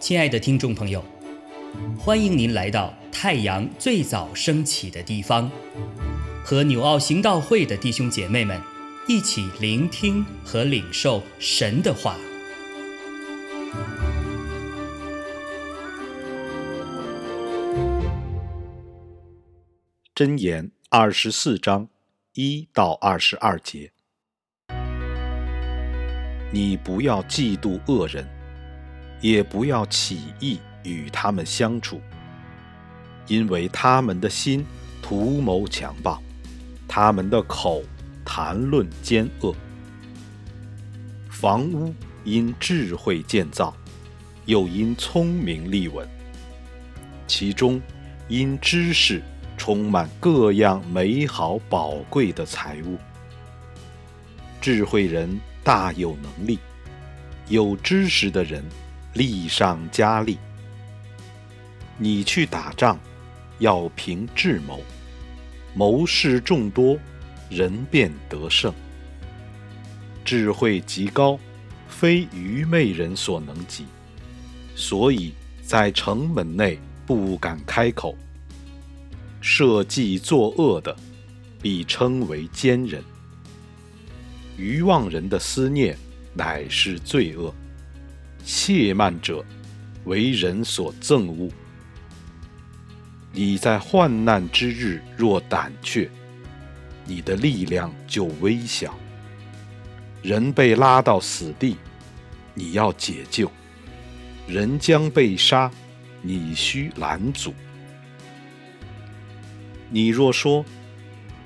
亲爱的听众朋友，欢迎您来到太阳最早升起的地方，和纽奥行道会的弟兄姐妹们一起聆听和领受神的话。箴言二十四章一到二十二节：你不要嫉妒恶人，也不要起意与他们相处，因为他们的心图谋强暴，他们的口谈论奸恶。房屋因智慧建造，又因聪明立稳，其中因知识。充满各样美好宝贵的财物，智慧人大有能力，有知识的人力上加力。你去打仗，要凭智谋，谋士众多，人便得胜。智慧极高，非愚昧人所能及，所以在城门内不敢开口。设计作恶的，必称为奸人；愚妄人的思念，乃是罪恶。亵慢者，为人所憎恶。你在患难之日若胆怯，你的力量就微小。人被拉到死地，你要解救；人将被杀，你需拦阻。你若说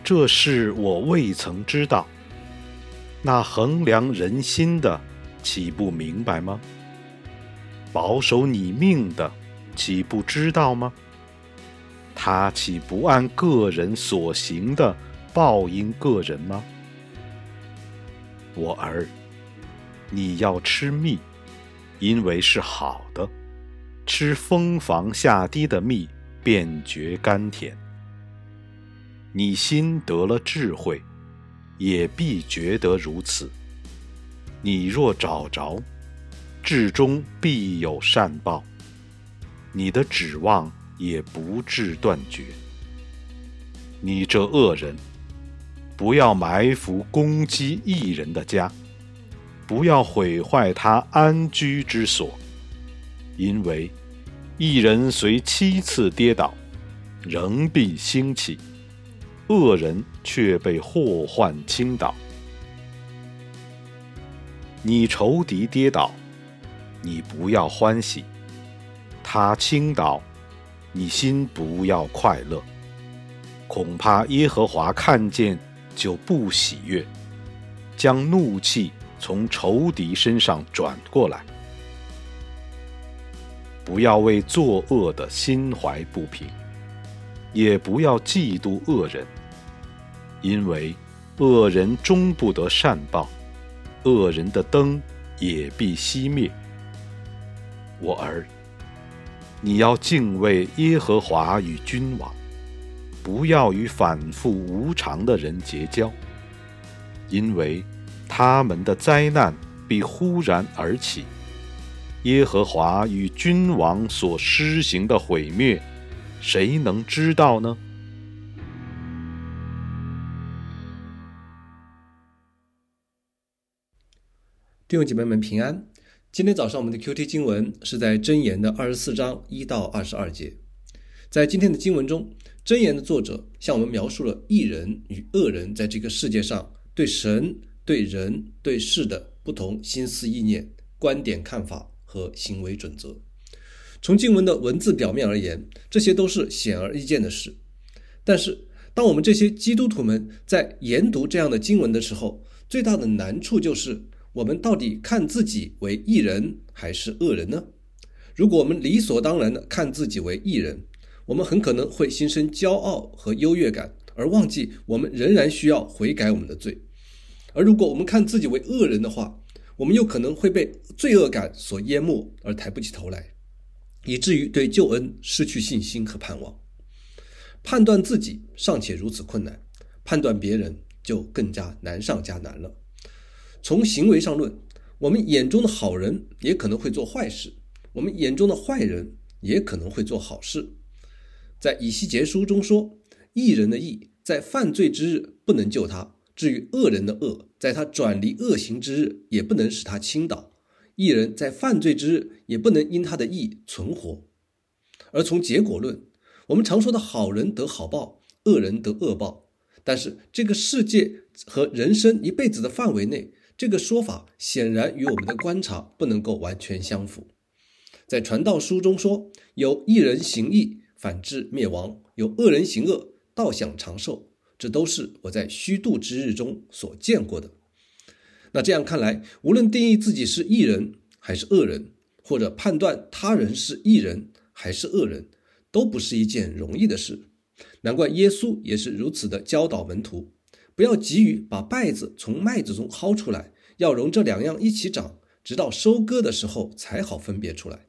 这事我未曾知道，那衡量人心的岂不明白吗？保守你命的岂不知道吗？他岂不按个人所行的报应个人吗？我儿，你要吃蜜，因为是好的；吃蜂房下滴的蜜，便觉甘甜。你心得了智慧，也必觉得如此。你若找着，至终必有善报。你的指望也不致断绝。你这恶人，不要埋伏攻击一人的家，不要毁坏他安居之所，因为一人虽七次跌倒，仍必兴起。恶人却被祸患倾倒，你仇敌跌倒，你不要欢喜；他倾倒，你心不要快乐。恐怕耶和华看见就不喜悦，将怒气从仇敌身上转过来。不要为作恶的心怀不平。也不要嫉妒恶人，因为恶人终不得善报，恶人的灯也必熄灭。我儿，你要敬畏耶和华与君王，不要与反复无常的人结交，因为他们的灾难必忽然而起。耶和华与君王所施行的毁灭。谁能知道呢？弟兄姐妹们平安。今天早上我们的 Q T 经文是在箴言的二十四章一到二十二节。在今天的经文中，箴言的作者向我们描述了异人与恶人在这个世界上对神、对人、对事的不同心思意念、观点看法和行为准则。从经文的文字表面而言，这些都是显而易见的事。但是，当我们这些基督徒们在研读这样的经文的时候，最大的难处就是：我们到底看自己为义人还是恶人呢？如果我们理所当然的看自己为义人，我们很可能会心生骄傲和优越感，而忘记我们仍然需要悔改我们的罪。而如果我们看自己为恶人的话，我们又可能会被罪恶感所淹没，而抬不起头来。以至于对救恩失去信心和盼望，判断自己尚且如此困难，判断别人就更加难上加难了。从行为上论，我们眼中的好人也可能会做坏事，我们眼中的坏人也可能会做好事。在以西结书中说：“义人的义，在犯罪之日不能救他；至于恶人的恶，在他转离恶行之日，也不能使他倾倒。义人在犯罪之日，也不能因他的义存活。”而从结果论，我们常说的好人得好报，恶人得恶报。但是这个世界和人生一辈子的范围内，这个说法显然与我们的观察不能够完全相符。在传道书中说：“有一人行义，反致灭亡；有恶人行恶，倒享长寿。”这都是我在虚度之日中所见过的。那这样看来，无论定义自己是义人还是恶人，或者判断他人是义人还是恶人，都不是一件容易的事。难怪耶稣也是如此的教导门徒：不要急于把稗子从麦子中薅出来，要容这两样一起长，直到收割的时候才好分别出来。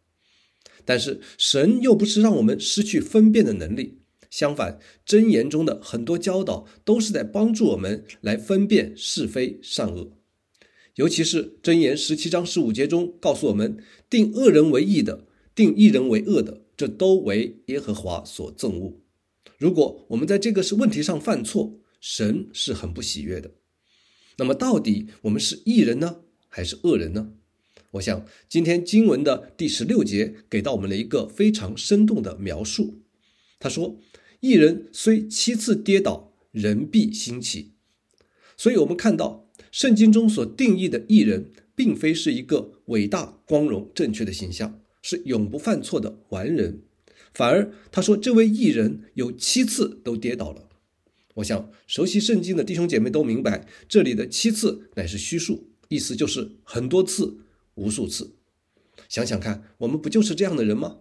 但是神又不是让我们失去分辨的能力，相反，箴言中的很多教导都是在帮助我们来分辨是非善恶。尤其是箴言十七章十五节中告诉我们：定恶人为义的，定义人为恶的，这都为耶和华所憎恶。如果我们在这个是问题上犯错，神是很不喜悦的。那么，到底我们是义人呢，还是恶人呢？我想，今天经文的第十六节给到我们了一个非常生动的描述。他说：“一人虽七次跌倒，人必兴起。”所以，我们看到圣经中所定义的艺人，并非是一个伟大、光荣、正确的形象，是永不犯错的完人。反而，他说这位艺人有七次都跌倒了。我想，熟悉圣经的弟兄姐妹都明白，这里的七次乃是虚数，意思就是很多次。无数次，想想看，我们不就是这样的人吗？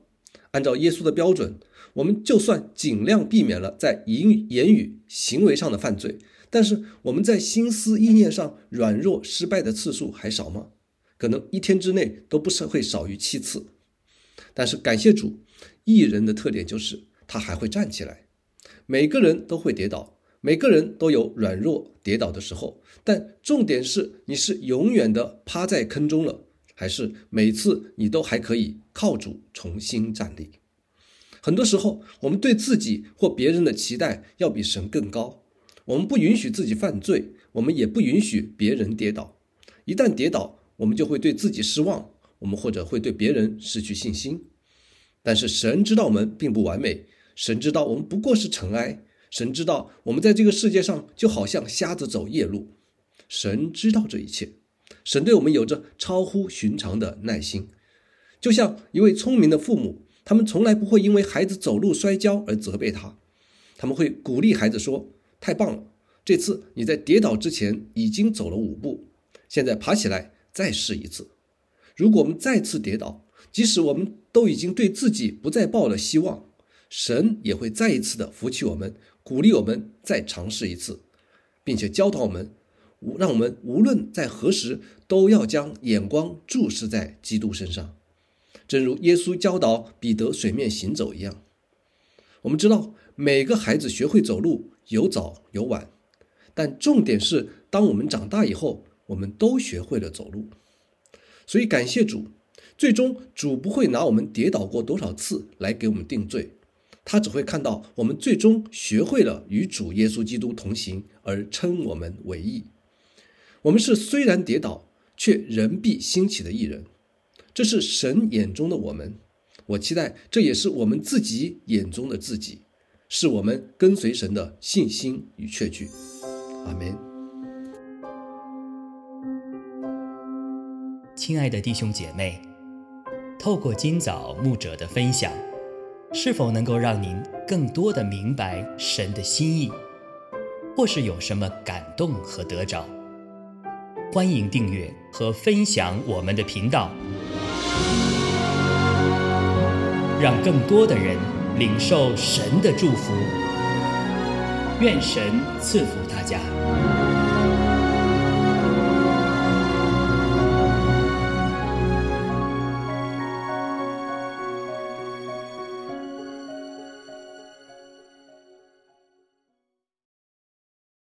按照耶稣的标准，我们就算尽量避免了在言言语、行为上的犯罪，但是我们在心思意念上软弱、失败的次数还少吗？可能一天之内都不是会少于七次。但是感谢主，艺人的特点就是他还会站起来。每个人都会跌倒，每个人都有软弱跌倒的时候，但重点是你是永远的趴在坑中了。还是每次你都还可以靠主重新站立。很多时候，我们对自己或别人的期待要比神更高。我们不允许自己犯罪，我们也不允许别人跌倒。一旦跌倒，我们就会对自己失望，我们或者会对别人失去信心。但是神知道我们并不完美，神知道我们不过是尘埃，神知道我们在这个世界上就好像瞎子走夜路。神知道这一切。神对我们有着超乎寻常的耐心，就像一位聪明的父母，他们从来不会因为孩子走路摔跤而责备他，他们会鼓励孩子说：“太棒了，这次你在跌倒之前已经走了五步，现在爬起来再试一次。如果我们再次跌倒，即使我们都已经对自己不再抱了希望，神也会再一次的扶起我们，鼓励我们再尝试一次，并且教导我们。”让我们无论在何时都要将眼光注视在基督身上，正如耶稣教导彼得水面行走一样。我们知道每个孩子学会走路有早有晚，但重点是当我们长大以后，我们都学会了走路。所以感谢主，最终主不会拿我们跌倒过多少次来给我们定罪。他只会看到我们最终学会了与主耶稣基督同行，而称我们为义。我们是虽然跌倒，却仍必兴起的艺人，这是神眼中的我们。我期待这也是我们自己眼中的自己，是我们跟随神的信心与确据。阿门。亲爱的弟兄姐妹，透过今早牧者的分享，是否能够让您更多的明白神的心意，或是有什么感动和得着？欢迎订阅和分享我们的频道，让更多的人领受神的祝福。愿神赐福大家。